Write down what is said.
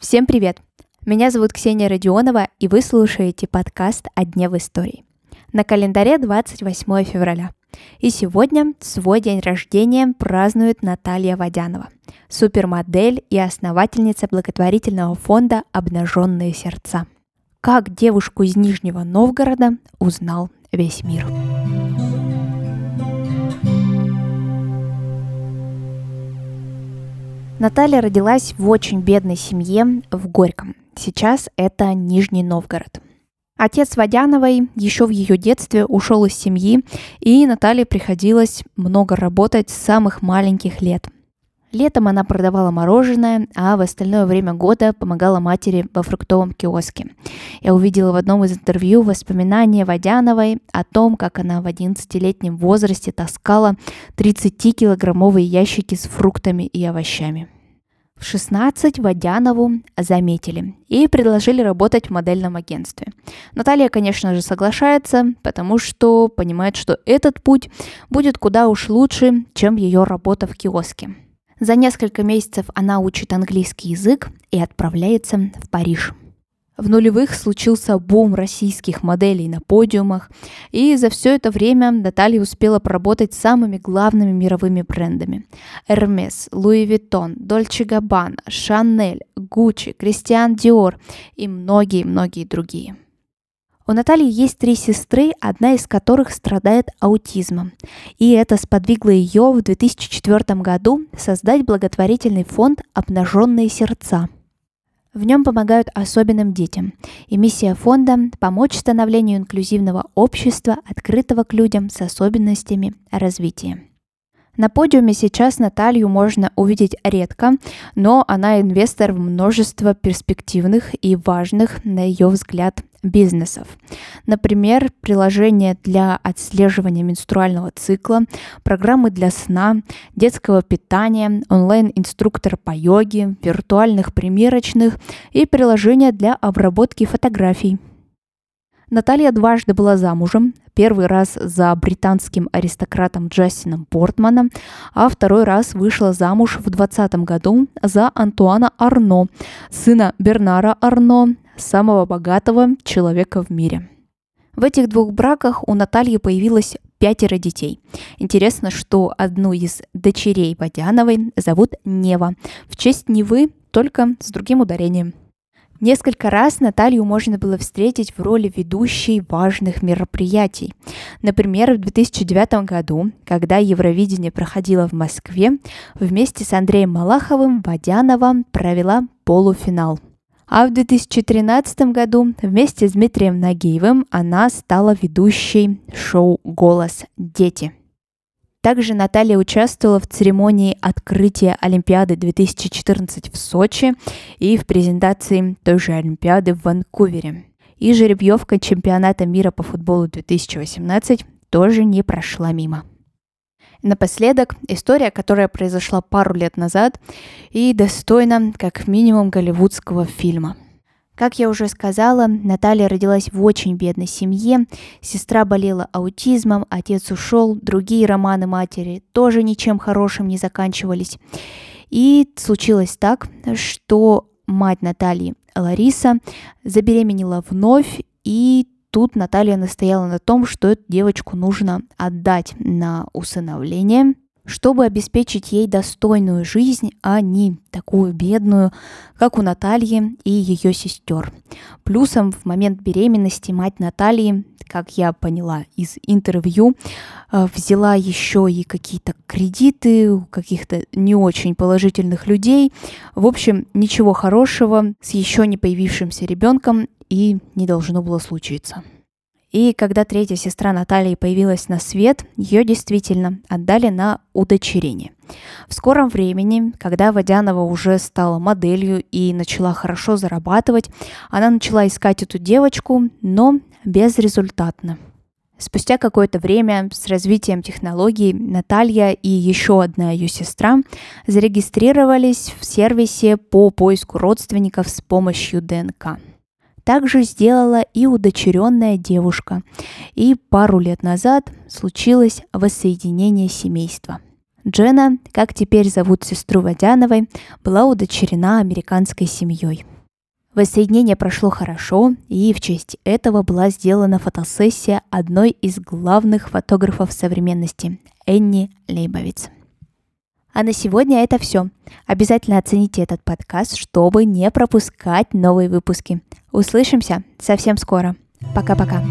Всем привет! Меня зовут Ксения Родионова, и вы слушаете подкаст «О дне в истории». На календаре 28 февраля. И сегодня свой день рождения празднует Наталья Водянова, супермодель и основательница благотворительного фонда «Обнаженные сердца». Как девушку из Нижнего Новгорода узнал весь мир. Наталья родилась в очень бедной семье в Горьком. Сейчас это Нижний Новгород. Отец Водяновой еще в ее детстве ушел из семьи, и Наталье приходилось много работать с самых маленьких лет. Летом она продавала мороженое, а в остальное время года помогала матери во фруктовом киоске. Я увидела в одном из интервью воспоминания Водяновой о том, как она в 11-летнем возрасте таскала 30-килограммовые ящики с фруктами и овощами. В 16 Водянову заметили и предложили работать в модельном агентстве. Наталья, конечно же, соглашается, потому что понимает, что этот путь будет куда уж лучше, чем ее работа в киоске. За несколько месяцев она учит английский язык и отправляется в Париж. В нулевых случился бум российских моделей на подиумах, и за все это время Наталья успела поработать с самыми главными мировыми брендами. Hermes, Louis Vuitton, Dolce Gabbana, Chanel, Gucci, Christian Dior и многие-многие другие. У Натальи есть три сестры, одна из которых страдает аутизмом. И это сподвигло ее в 2004 году создать благотворительный фонд «Обнаженные сердца», в нем помогают особенным детям, и миссия фонда – помочь становлению инклюзивного общества, открытого к людям с особенностями развития. На подиуме сейчас Наталью можно увидеть редко, но она инвестор в множество перспективных и важных, на ее взгляд, бизнесов. Например, приложения для отслеживания менструального цикла, программы для сна, детского питания, онлайн-инструктор по йоге, виртуальных примерочных и приложения для обработки фотографий. Наталья дважды была замужем. Первый раз за британским аристократом Джастином Портманом, а второй раз вышла замуж в 2020 году за Антуана Арно, сына Бернара Арно, самого богатого человека в мире. В этих двух браках у Натальи появилось пятеро детей. Интересно, что одну из дочерей Водяновой зовут Нева, в честь Невы, только с другим ударением. Несколько раз Наталью можно было встретить в роли ведущей важных мероприятий. Например, в 2009 году, когда Евровидение проходило в Москве, вместе с Андреем Малаховым Водянова провела полуфинал. А в 2013 году вместе с Дмитрием Нагиевым она стала ведущей шоу «Голос дети». Также Наталья участвовала в церемонии открытия Олимпиады 2014 в Сочи и в презентации той же Олимпиады в Ванкувере. И жеребьевка чемпионата мира по футболу 2018 тоже не прошла мимо. Напоследок, история, которая произошла пару лет назад и достойна как минимум голливудского фильма – как я уже сказала, Наталья родилась в очень бедной семье, сестра болела аутизмом, отец ушел, другие романы матери тоже ничем хорошим не заканчивались. И случилось так, что мать Натальи, Лариса, забеременела вновь, и тут Наталья настояла на том, что эту девочку нужно отдать на усыновление – чтобы обеспечить ей достойную жизнь, а не такую бедную, как у Натальи и ее сестер. Плюсом в момент беременности мать Натальи, как я поняла из интервью, э, взяла еще и какие-то кредиты у каких-то не очень положительных людей. В общем, ничего хорошего с еще не появившимся ребенком и не должно было случиться. И когда третья сестра Натальи появилась на свет, ее действительно отдали на удочерение. В скором времени, когда Водянова уже стала моделью и начала хорошо зарабатывать, она начала искать эту девочку, но безрезультатно. Спустя какое-то время с развитием технологий Наталья и еще одна ее сестра зарегистрировались в сервисе по поиску родственников с помощью ДНК. Также сделала и удочеренная девушка. И пару лет назад случилось воссоединение семейства. Джена, как теперь зовут сестру Водяновой, была удочерена американской семьей. Воссоединение прошло хорошо, и в честь этого была сделана фотосессия одной из главных фотографов современности – Энни Лейбовиц. А на сегодня это все. Обязательно оцените этот подкаст, чтобы не пропускать новые выпуски. Услышимся совсем скоро. Пока-пока.